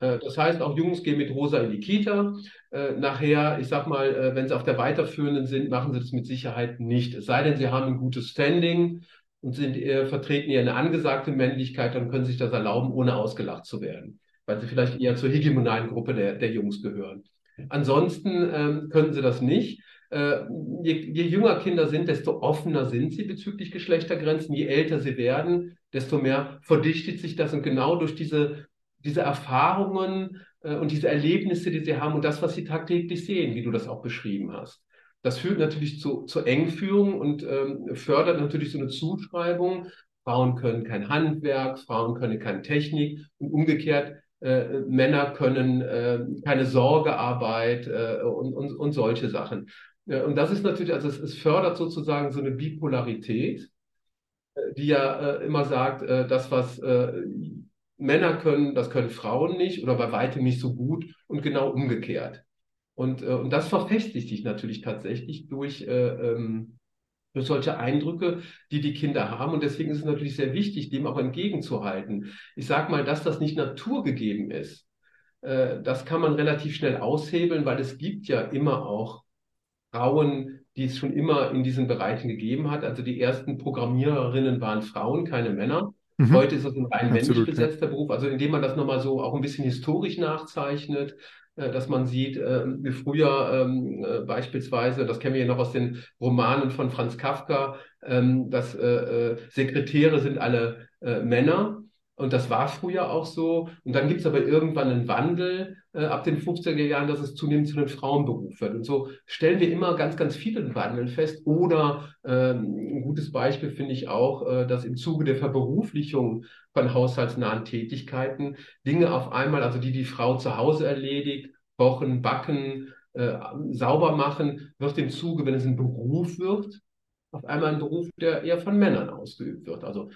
[SPEAKER 2] Äh, das heißt, auch Jungs gehen mit Rosa in die Kita. Äh, nachher, ich sag mal, wenn sie auf der weiterführenden sind, machen sie das mit Sicherheit nicht. Es sei denn, sie haben ein gutes Standing und sind, vertreten eher eine angesagte Männlichkeit, dann können sie sich das erlauben, ohne ausgelacht zu werden, weil sie vielleicht eher zur hegemonalen Gruppe der, der Jungs gehören. Ansonsten ähm, können sie das nicht. Äh, je, je, jünger Kinder sind, desto offener sind sie bezüglich Geschlechtergrenzen. Je älter sie werden, desto mehr verdichtet sich das. Und genau durch diese, diese Erfahrungen äh, und diese Erlebnisse, die sie haben und das, was sie tagtäglich sehen, wie du das auch beschrieben hast. Das führt natürlich zu, zu Engführung und ähm, fördert natürlich so eine Zuschreibung. Frauen können kein Handwerk, Frauen können keine Technik und umgekehrt äh, Männer können äh, keine Sorgearbeit äh, und, und, und solche Sachen. Äh, und das ist natürlich, also es, es fördert sozusagen so eine Bipolarität, äh, die ja äh, immer sagt, das, was Männer können, das können Frauen nicht oder bei weitem nicht so gut und genau umgekehrt. Und, und das verfestigt sich natürlich tatsächlich durch ähm, durch solche Eindrücke, die die Kinder haben. Und deswegen ist es natürlich sehr wichtig, dem auch entgegenzuhalten. Ich sage mal, dass das nicht naturgegeben ist, äh, das kann man relativ schnell aushebeln, weil es gibt ja immer auch Frauen, die es schon immer in diesen Bereichen gegeben hat. Also die ersten Programmiererinnen waren Frauen, keine Männer. Mhm. Heute ist es ein rein männlich besetzter. Beruf. Also indem man das nochmal so auch ein bisschen historisch nachzeichnet, dass man sieht, ähm, wie früher ähm, äh, beispielsweise, das kennen wir ja noch aus den Romanen von Franz Kafka, ähm, dass äh, Sekretäre sind alle Männer. Und das war früher auch so. Und dann gibt es aber irgendwann einen Wandel äh, ab den 50er Jahren, dass es zunehmend zu einem Frauenberuf wird. Und so stellen wir immer ganz, ganz viele Wandel fest. Oder ähm, ein gutes Beispiel finde ich auch, äh, dass im Zuge der Verberuflichung von haushaltsnahen Tätigkeiten Dinge auf einmal, also die die Frau zu Hause erledigt, kochen, backen, äh, sauber machen, wird im Zuge, wenn es ein Beruf wird, auf einmal ein Beruf, der eher von Männern ausgeübt wird. Also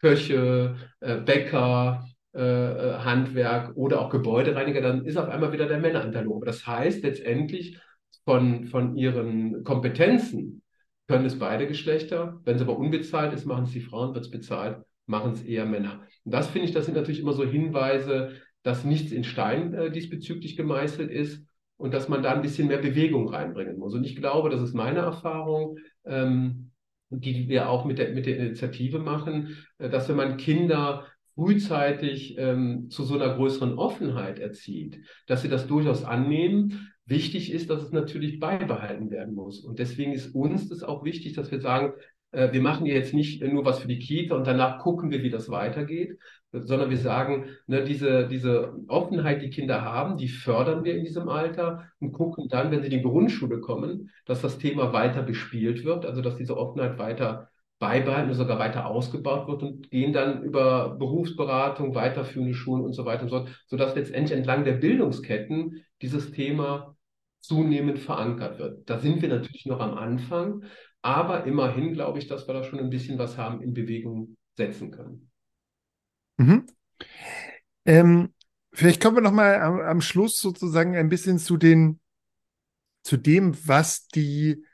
[SPEAKER 2] Köche, äh, Bäcker, äh, äh, Handwerk oder auch Gebäudereiniger, dann ist auf einmal wieder der Männeranteil hoch. Das heißt letztendlich von, von ihren Kompetenzen können es beide Geschlechter. Wenn es aber unbezahlt ist, machen es die Frauen, wird es bezahlt, machen es eher Männer. Und das finde ich, das sind natürlich immer so Hinweise, dass nichts in Stein äh, diesbezüglich gemeißelt ist und dass man da ein bisschen mehr Bewegung reinbringen muss. Und ich glaube, das ist meine Erfahrung, ähm, die wir auch mit der, mit der Initiative machen, äh, dass wenn man Kinder frühzeitig ähm, zu so einer größeren Offenheit erzieht, dass sie das durchaus annehmen. Wichtig ist, dass es natürlich beibehalten werden muss. Und deswegen ist uns das auch wichtig, dass wir sagen, äh, wir machen jetzt nicht nur was für die Kita und danach gucken wir, wie das weitergeht, sondern wir sagen, ne, diese, diese Offenheit, die Kinder haben, die fördern wir in diesem Alter und gucken dann, wenn sie in die Grundschule kommen, dass das Thema weiter bespielt wird, also dass diese Offenheit weiter beibehalten oder sogar weiter ausgebaut wird und gehen dann über Berufsberatung, weiterführende Schulen und so weiter und so fort, sodass letztendlich entlang der Bildungsketten dieses Thema zunehmend verankert wird. Da sind wir natürlich noch am Anfang, aber immerhin glaube ich, dass wir da schon ein bisschen was haben in Bewegung setzen können.
[SPEAKER 1] Mhm. Ähm, vielleicht kommen wir noch mal am, am Schluss sozusagen ein bisschen zu den zu dem, was die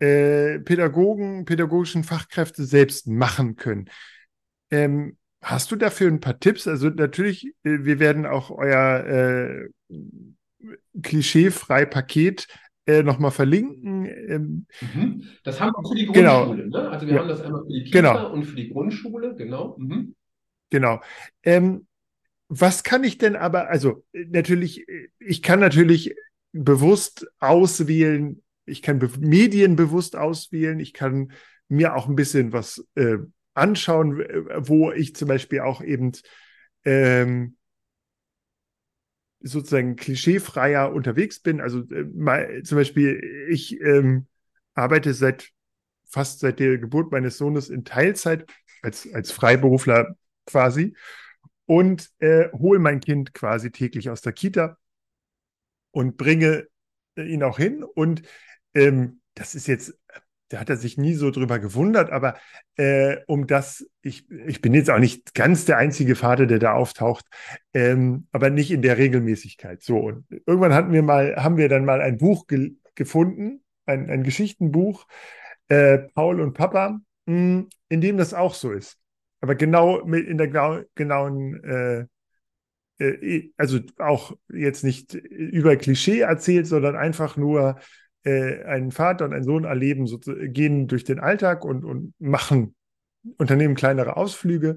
[SPEAKER 1] äh, Pädagogen, pädagogischen Fachkräfte selbst machen können. Ähm, hast du dafür ein paar Tipps? Also natürlich, äh, wir werden auch euer äh, klischeefrei Paket äh, nochmal verlinken.
[SPEAKER 2] Ähm, mhm. Das haben wir für die
[SPEAKER 1] genau.
[SPEAKER 2] Grundschule. Genau. Ne? Also wir ja. haben das einmal für die Kita genau. und für die Grundschule, genau. Mhm.
[SPEAKER 1] Genau. Ähm, was kann ich denn aber, also natürlich, ich kann natürlich bewusst auswählen, ich kann Be Medien bewusst auswählen, ich kann mir auch ein bisschen was äh, anschauen, wo ich zum Beispiel auch eben ähm, sozusagen klischeefreier unterwegs bin. Also äh, mal, zum Beispiel, ich ähm, arbeite seit fast seit der Geburt meines Sohnes in Teilzeit als, als Freiberufler quasi und äh, hole mein Kind quasi täglich aus der Kita und bringe ihn auch hin. Und ähm, das ist jetzt, da hat er sich nie so drüber gewundert, aber äh, um das, ich, ich bin jetzt auch nicht ganz der einzige Vater, der da auftaucht, ähm, aber nicht in der Regelmäßigkeit. So, und irgendwann hatten wir mal, haben wir dann mal ein Buch ge gefunden, ein, ein Geschichtenbuch, äh, Paul und Papa, mh, hm, in dem das auch so ist. Aber genau mit in der genau, genauen äh, äh, also auch jetzt nicht über Klischee erzählt, sondern einfach nur äh, ein Vater und ein Sohn erleben, so, gehen durch den Alltag und, und machen, unternehmen kleinere Ausflüge,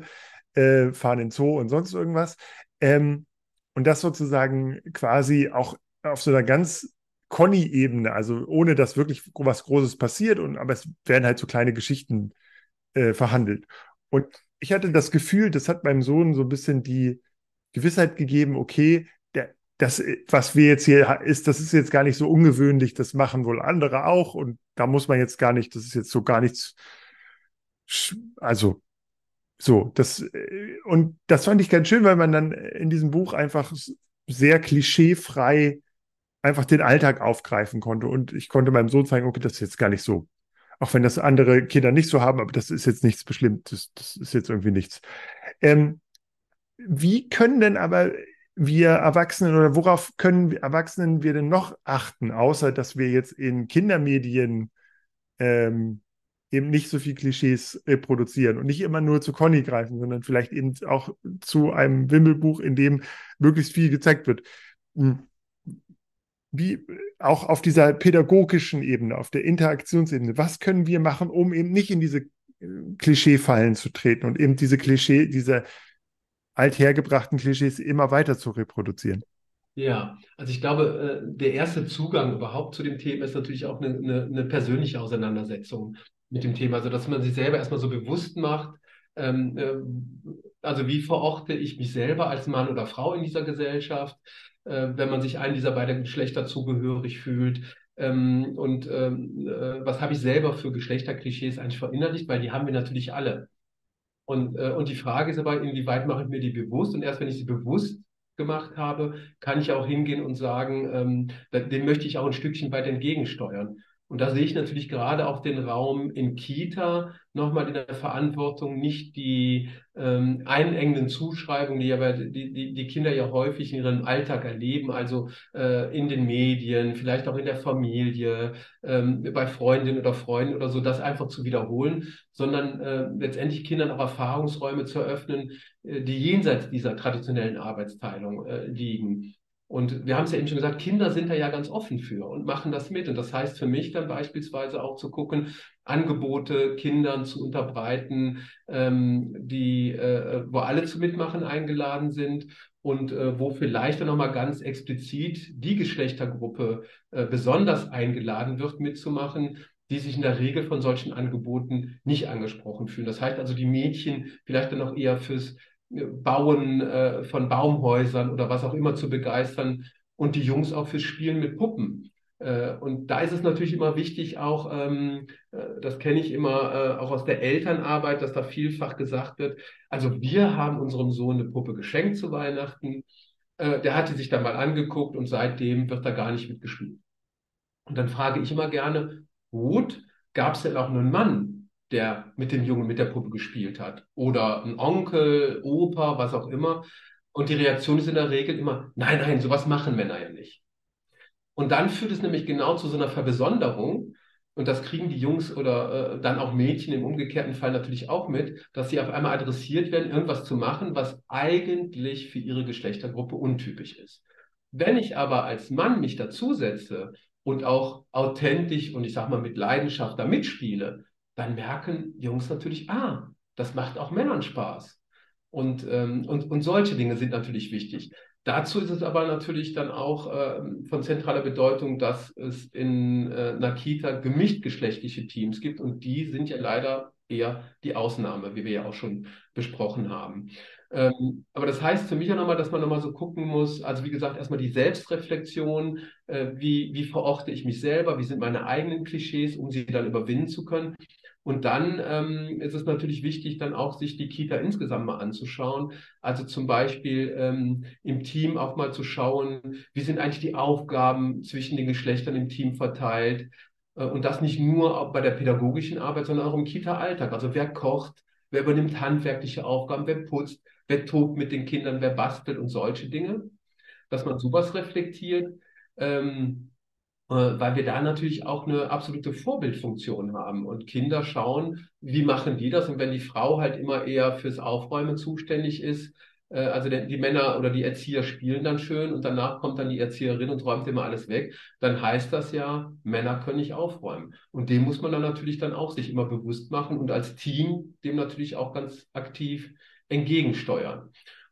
[SPEAKER 1] äh, fahren in Zoo und sonst irgendwas. Ähm, und das sozusagen quasi auch auf so einer ganz Conny-Ebene, also ohne dass wirklich was Großes passiert, und aber es werden halt so kleine Geschichten äh, verhandelt. Und ich hatte das Gefühl, das hat meinem Sohn so ein bisschen die Gewissheit gegeben, okay, das, was wir jetzt hier ist, das ist jetzt gar nicht so ungewöhnlich, das machen wohl andere auch und da muss man jetzt gar nicht, das ist jetzt so gar nichts, also so, das, und das fand ich ganz schön, weil man dann in diesem Buch einfach sehr klischeefrei einfach den Alltag aufgreifen konnte und ich konnte meinem Sohn zeigen, okay, das ist jetzt gar nicht so. Auch wenn das andere Kinder nicht so haben, aber das ist jetzt nichts Beschlimmtes, das ist jetzt irgendwie nichts. Ähm, wie können denn aber wir Erwachsenen oder worauf können Erwachsenen wir denn noch achten, außer dass wir jetzt in Kindermedien ähm, eben nicht so viel Klischees reproduzieren und nicht immer nur zu Conny greifen, sondern vielleicht eben auch zu einem Wimmelbuch, in dem möglichst viel gezeigt wird. Hm. Wie auch auf dieser pädagogischen Ebene, auf der Interaktionsebene, was können wir machen, um eben nicht in diese äh, Klischeefallen zu treten und eben diese Klischee, diese althergebrachten Klischees immer weiter zu reproduzieren.
[SPEAKER 2] Ja, also ich glaube, äh, der erste Zugang überhaupt zu dem Thema ist natürlich auch eine, eine, eine persönliche Auseinandersetzung mit dem Thema, also dass man sich selber erstmal so bewusst macht, ähm, äh, also wie verorte ich mich selber als Mann oder Frau in dieser Gesellschaft, äh, wenn man sich einem dieser beiden Geschlechter zugehörig fühlt. Ähm, und ähm, was habe ich selber für Geschlechterklischees eigentlich verinnerlicht, weil die haben wir natürlich alle. Und, äh, und die Frage ist aber, inwieweit mache ich mir die bewusst? Und erst wenn ich sie bewusst gemacht habe, kann ich auch hingehen und sagen, ähm, dem möchte ich auch ein Stückchen weit entgegensteuern. Und da sehe ich natürlich gerade auch den Raum in Kita nochmal in der Verantwortung, nicht die ähm, einengenden Zuschreibungen, die aber die, die, die Kinder ja häufig in ihrem Alltag erleben, also äh, in den Medien, vielleicht auch in der Familie, ähm, bei Freundinnen oder Freunden oder so, das einfach zu wiederholen, sondern äh, letztendlich Kindern auch Erfahrungsräume zu eröffnen, äh, die jenseits dieser traditionellen Arbeitsteilung äh, liegen. Und wir haben es ja eben schon gesagt, Kinder sind da ja ganz offen für und machen das mit. Und das heißt für mich dann beispielsweise auch zu gucken, Angebote Kindern zu unterbreiten, ähm, die, äh, wo alle zu mitmachen eingeladen sind und äh, wo vielleicht dann nochmal ganz explizit die Geschlechtergruppe äh, besonders eingeladen wird, mitzumachen, die sich in der Regel von solchen Angeboten nicht angesprochen fühlen. Das heißt also, die Mädchen vielleicht dann noch eher fürs Bauen äh, von Baumhäusern oder was auch immer zu begeistern und die Jungs auch fürs Spielen mit Puppen. Äh, und da ist es natürlich immer wichtig, auch, ähm, äh, das kenne ich immer äh, auch aus der Elternarbeit, dass da vielfach gesagt wird, also wir haben unserem Sohn eine Puppe geschenkt zu Weihnachten. Äh, der hatte sich dann mal angeguckt und seitdem wird da gar nicht mitgespielt. Und dann frage ich immer gerne, gut, gab es denn auch einen Mann, der mit dem Jungen mit der Puppe gespielt hat. Oder ein Onkel, Opa, was auch immer. Und die Reaktion ist in der Regel immer, nein, nein, sowas machen Männer ja nicht. Und dann führt es nämlich genau zu so einer Verbesonderung. Und das kriegen die Jungs oder äh, dann auch Mädchen im umgekehrten Fall natürlich auch mit, dass sie auf einmal adressiert werden, irgendwas zu machen, was eigentlich für ihre Geschlechtergruppe untypisch ist. Wenn ich aber als Mann mich dazusetze und auch authentisch und ich sag mal mit Leidenschaft da mitspiele, dann merken Jungs natürlich, ah, das macht auch Männern Spaß. Und, ähm, und, und solche Dinge sind natürlich wichtig. Dazu ist es aber natürlich dann auch äh, von zentraler Bedeutung, dass es in äh, einer Kita gemischt geschlechtliche Teams gibt und die sind ja leider eher die Ausnahme, wie wir ja auch schon besprochen haben. Ähm, aber das heißt für mich ja nochmal, dass man nochmal so gucken muss, also wie gesagt, erstmal die Selbstreflexion, äh, wie, wie verorte ich mich selber, wie sind meine eigenen Klischees, um sie dann überwinden zu können. Und dann ähm, ist es natürlich wichtig, dann auch sich die Kita insgesamt mal anzuschauen. Also zum Beispiel ähm, im Team auch mal zu schauen, wie sind eigentlich die Aufgaben zwischen den Geschlechtern im Team verteilt. Äh, und das nicht nur bei der pädagogischen Arbeit, sondern auch im Kita-Alltag. Also wer kocht, wer übernimmt handwerkliche Aufgaben, wer putzt, wer tobt mit den Kindern, wer bastelt und solche Dinge. Dass man sowas reflektiert. Ähm, äh, weil wir da natürlich auch eine absolute Vorbildfunktion haben. Und Kinder schauen, wie machen die das? Und wenn die Frau halt immer eher fürs Aufräumen zuständig ist, äh, also die Männer oder die Erzieher spielen dann schön und danach kommt dann die Erzieherin und räumt immer alles weg, dann heißt das ja, Männer können nicht aufräumen. Und dem muss man dann natürlich dann auch sich immer bewusst machen und als Team dem natürlich auch ganz aktiv entgegensteuern.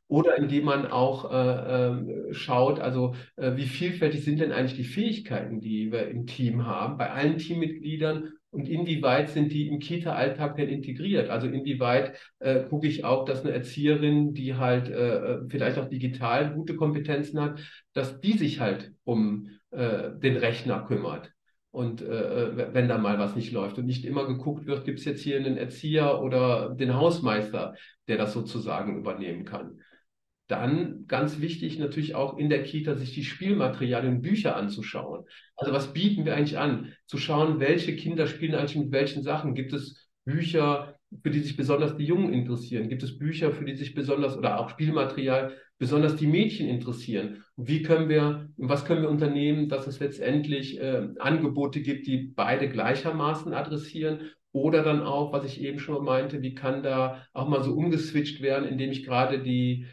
[SPEAKER 2] Oder indem man auch äh, äh, schaut, also äh, wie vielfältig sind denn eigentlich die Fähigkeiten, die wir im Team haben, bei allen Teammitgliedern und inwieweit sind die im Kita-Alltag denn integriert? Also inwieweit äh, gucke ich auch, dass eine Erzieherin, die halt äh, äh, vielleicht auch digital gute Kompetenzen hat, dass die sich halt um äh, den Rechner kümmert. Und äh, wenn da mal was nicht läuft und nicht immer geguckt wird, gibt es jetzt hier einen Erzieher oder den Hausmeister, der das sozusagen übernehmen kann. Dann ganz wichtig natürlich auch in der Kita sich die Spielmaterialien Bücher anzuschauen. Also was bieten wir eigentlich an? Zu schauen, welche Kinder spielen eigentlich mit welchen Sachen. Gibt es Bücher, für die sich besonders die Jungen interessieren? Gibt es Bücher, für die sich besonders oder auch Spielmaterial besonders die Mädchen interessieren? Wie können wir, was können wir unternehmen, dass es letztendlich äh, Angebote gibt, die beide gleichermaßen adressieren oder dann auch, was ich eben schon meinte, wie kann da auch mal so umgeswitcht werden, indem ich gerade die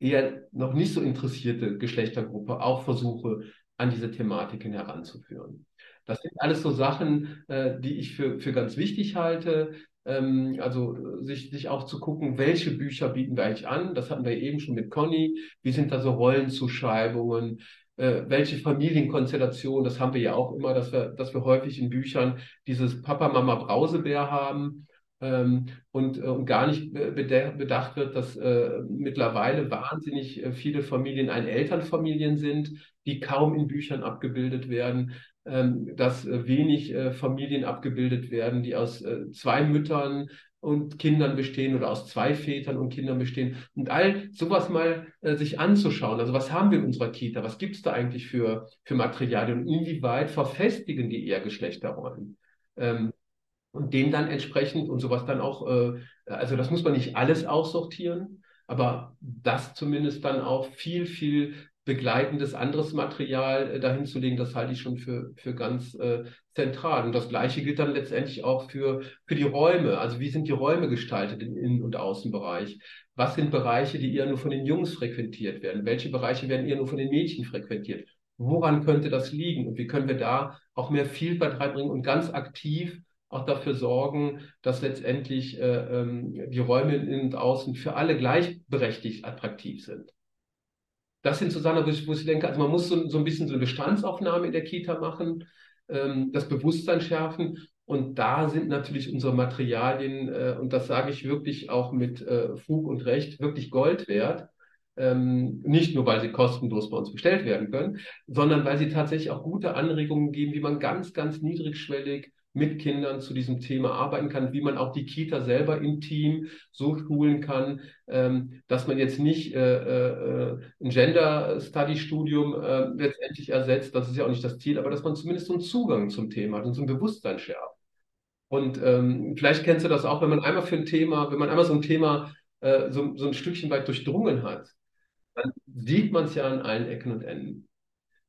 [SPEAKER 2] eher noch nicht so interessierte Geschlechtergruppe auch versuche, an diese Thematiken heranzuführen. Das sind alles so Sachen, äh, die ich für, für ganz wichtig halte. Ähm, also sich, sich auch zu gucken, welche Bücher bieten wir eigentlich an. Das hatten wir eben schon mit Conny. Wie sind da so Rollenzuschreibungen? Äh, welche Familienkonstellation? Das haben wir ja auch immer, dass wir, dass wir häufig in Büchern dieses Papa, Mama, Brausebär haben ähm, und, äh, und gar nicht bedacht wird, dass äh, mittlerweile wahnsinnig äh, viele Familien Elternfamilien sind, die kaum in Büchern abgebildet werden. Ähm, dass äh, wenig äh, Familien abgebildet werden, die aus äh, zwei Müttern und Kindern bestehen oder aus zwei Vätern und Kindern bestehen. Und all sowas mal sich anzuschauen. Also was haben wir in unserer Kita? Was gibt es da eigentlich für, für Materialien? Und inwieweit verfestigen die eher Geschlechterrollen? Ähm, und dem dann entsprechend und sowas dann auch, also das muss man nicht alles aussortieren, aber das zumindest dann auch viel, viel begleitendes anderes Material äh, dahin zu legen, das halte ich schon für, für ganz äh, zentral. Und das Gleiche gilt dann letztendlich auch für, für die Räume. Also wie sind die Räume gestaltet im Innen- und Außenbereich? Was sind Bereiche, die eher nur von den Jungs frequentiert werden? Welche Bereiche werden eher nur von den Mädchen frequentiert? Woran könnte das liegen? Und wie können wir da auch mehr Vielfalt reinbringen und ganz aktiv auch dafür sorgen, dass letztendlich äh, ähm, die Räume innen und außen für alle gleichberechtigt attraktiv sind das sind so Sachen, wo ich, wo ich denke, also man muss so, so ein bisschen so eine Bestandsaufnahme in der Kita machen, ähm, das Bewusstsein schärfen. Und da sind natürlich unsere Materialien, äh, und das sage ich wirklich auch mit äh, Fug und Recht, wirklich Gold wert. Ähm, nicht nur, weil sie kostenlos bei uns bestellt werden können, sondern weil sie tatsächlich auch gute Anregungen geben, wie man ganz, ganz niedrigschwellig mit Kindern zu diesem Thema arbeiten kann, wie man auch die Kita selber im Team so schulen kann, ähm, dass man jetzt nicht äh, äh, ein Gender Study Studium äh, letztendlich ersetzt, das ist ja auch nicht das Ziel, aber dass man zumindest so einen Zugang zum Thema hat und so ein Bewusstsein schärft. Und ähm, vielleicht kennst du das auch, wenn man einmal für ein Thema, wenn man einmal so ein Thema äh, so, so ein Stückchen weit durchdrungen hat, dann sieht man es ja an allen Ecken und Enden.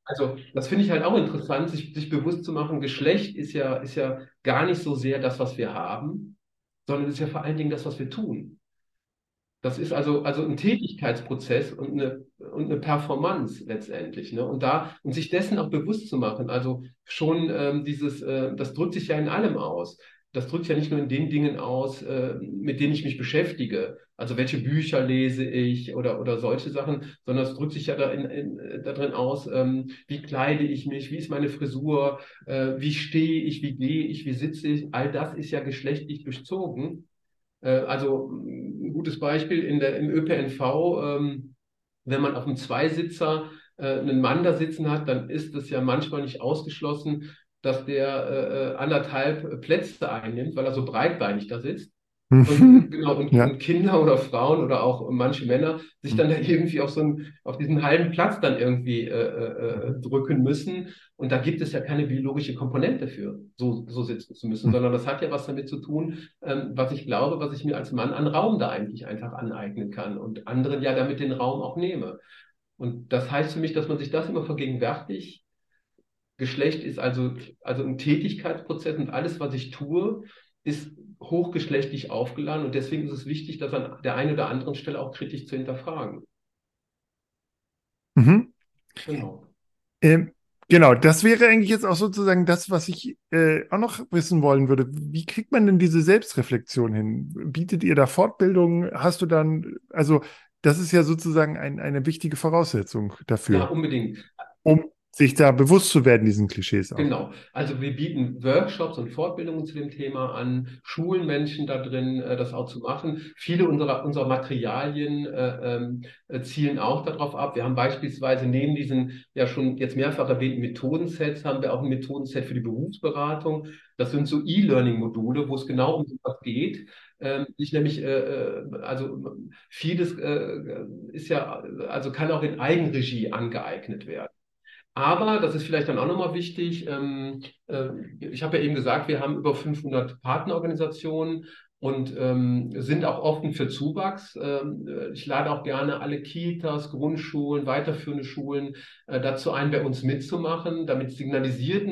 [SPEAKER 2] Also, das finde ich halt auch interessant, sich, sich bewusst zu machen, Geschlecht ist ja, ist ja gar nicht so sehr das, was wir haben, sondern ist ja vor allen Dingen das, was wir tun. Das ist also, also ein Tätigkeitsprozess und eine, und eine Performance letztendlich. Ne? Und da, und sich dessen auch bewusst zu machen. Also schon ähm, dieses, äh, das drückt sich ja in allem aus das drückt ja nicht nur in den Dingen aus, äh, mit denen ich mich beschäftige. Also welche Bücher lese ich oder, oder solche Sachen, sondern es drückt sich ja da, in, in, drin aus, ähm, wie kleide ich mich, wie ist meine Frisur, äh, wie stehe ich, wie gehe ich, wie sitze ich. All das ist ja geschlechtlich durchzogen. Äh, also ein gutes Beispiel in der, im ÖPNV, ähm, wenn man auf einem Zweisitzer äh, einen Mann da sitzen hat, dann ist es ja manchmal nicht ausgeschlossen, dass der äh, äh, anderthalb Plätze einnimmt, weil er so breitbeinig da sitzt. Und, genau, und, ja. und, Kinder oder Frauen oder auch manche Männer sich dann da irgendwie auf so einen, auf diesen halben Platz dann irgendwie äh, äh, äh, drücken müssen. Und da gibt es ja keine biologische Komponente für, so, so sitzen zu müssen, mhm. sondern das hat ja was damit zu tun, ähm, was ich glaube, was ich mir als Mann an Raum da eigentlich einfach aneignen kann und anderen ja damit den Raum auch nehme. Und das heißt für mich, dass man sich das immer vergegenwärtigt, Geschlecht ist also, also ein Tätigkeitsprozess und alles, was ich tue, ist hochgeschlechtlich aufgeladen und deswegen ist es wichtig, das an der einen oder anderen Stelle auch kritisch zu hinterfragen.
[SPEAKER 1] Mhm. Genau. Ähm, genau, das wäre eigentlich jetzt auch sozusagen das, was ich äh, auch noch wissen wollen würde. Wie kriegt man denn diese Selbstreflexion hin? Bietet ihr da Fortbildung? Hast du dann, also das ist ja sozusagen ein, eine wichtige Voraussetzung dafür. Ja,
[SPEAKER 2] unbedingt.
[SPEAKER 1] Sich da bewusst zu werden, diesen Klischees
[SPEAKER 2] auch. Genau. Also wir bieten Workshops und Fortbildungen zu dem Thema an, schulen Menschen da drin, äh, das auch zu machen. Viele unserer, unserer Materialien äh, ähm, äh, zielen auch darauf ab. Wir haben beispielsweise neben diesen ja schon jetzt mehrfach erwähnten Methodensets, haben wir auch ein Methodenset für die Berufsberatung. Das sind so E-Learning-Module, wo es genau um sowas geht. Ähm, ich nämlich, äh, äh, also vieles äh, ist ja, also kann auch in Eigenregie angeeignet werden. Aber, das ist vielleicht dann auch nochmal wichtig, ähm, äh, ich habe ja eben gesagt, wir haben über 500 Partnerorganisationen und ähm, sind auch offen für Zuwachs. Ähm, äh, ich lade auch gerne alle Kitas, Grundschulen, weiterführende Schulen äh, dazu ein, bei uns mitzumachen. Damit signalisiert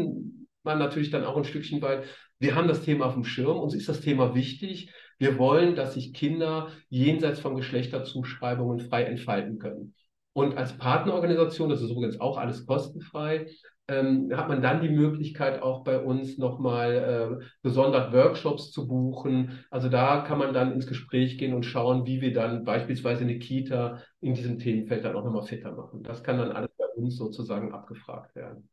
[SPEAKER 2] man natürlich dann auch ein Stückchen weit, wir haben das Thema auf dem Schirm, uns ist das Thema wichtig. Wir wollen, dass sich Kinder jenseits von Geschlechterzuschreibungen frei entfalten können. Und als Partnerorganisation, das ist übrigens auch alles kostenfrei, ähm, hat man dann die Möglichkeit, auch bei uns nochmal äh, besonders Workshops zu buchen. Also da kann man dann ins Gespräch gehen und schauen, wie wir dann beispielsweise eine Kita in diesem Themenfeld dann auch nochmal fitter machen. Das kann dann alles bei uns sozusagen abgefragt werden.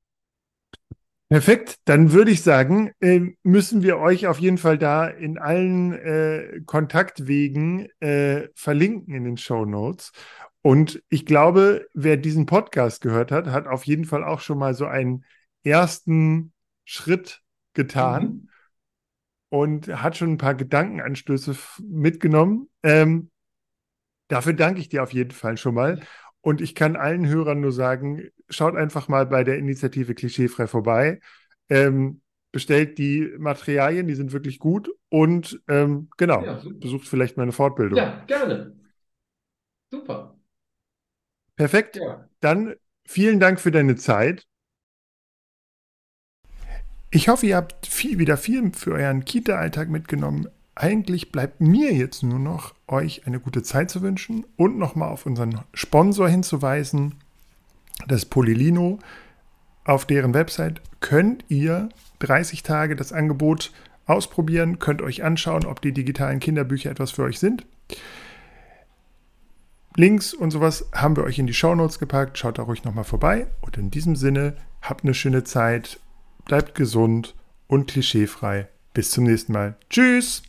[SPEAKER 1] Perfekt, dann würde ich sagen, äh, müssen wir euch auf jeden Fall da in allen äh, Kontaktwegen äh, verlinken in den Show Notes. Und ich glaube, wer diesen Podcast gehört hat, hat auf jeden Fall auch schon mal so einen ersten Schritt getan
[SPEAKER 2] Mhm.
[SPEAKER 1] und hat schon ein paar Gedankenanstöße mitgenommen. Ähm, dafür danke ich dir auf jeden Fall schon mal. Und ich kann allen Hörern nur sagen, schaut einfach mal bei der Initiative Klischeefrei vorbei. Ähm, bestellt die Materialien, die sind wirklich gut. Und ähm, genau,
[SPEAKER 2] Ja,
[SPEAKER 1] besucht vielleicht meine Fortbildung.
[SPEAKER 2] Ja, gerne. Super.
[SPEAKER 1] Perfekt.
[SPEAKER 2] Ja.
[SPEAKER 1] Dann vielen Dank für deine Zeit. Ich hoffe, ihr habt viel, wieder viel für euren Kita-Alltag mitgenommen. Eigentlich bleibt mir jetzt nur noch, euch eine gute Zeit zu wünschen und nochmal auf unseren Sponsor hinzuweisen, das Polilino. Auf deren Website könnt ihr 30 Tage das Angebot ausprobieren, könnt euch anschauen, ob die digitalen Kinderbücher etwas für euch sind. Links und sowas haben wir euch in die Shownotes gepackt. Schaut da ruhig nochmal vorbei. Und in diesem Sinne, habt eine schöne Zeit, bleibt gesund und klischeefrei. Bis zum nächsten Mal. Tschüss!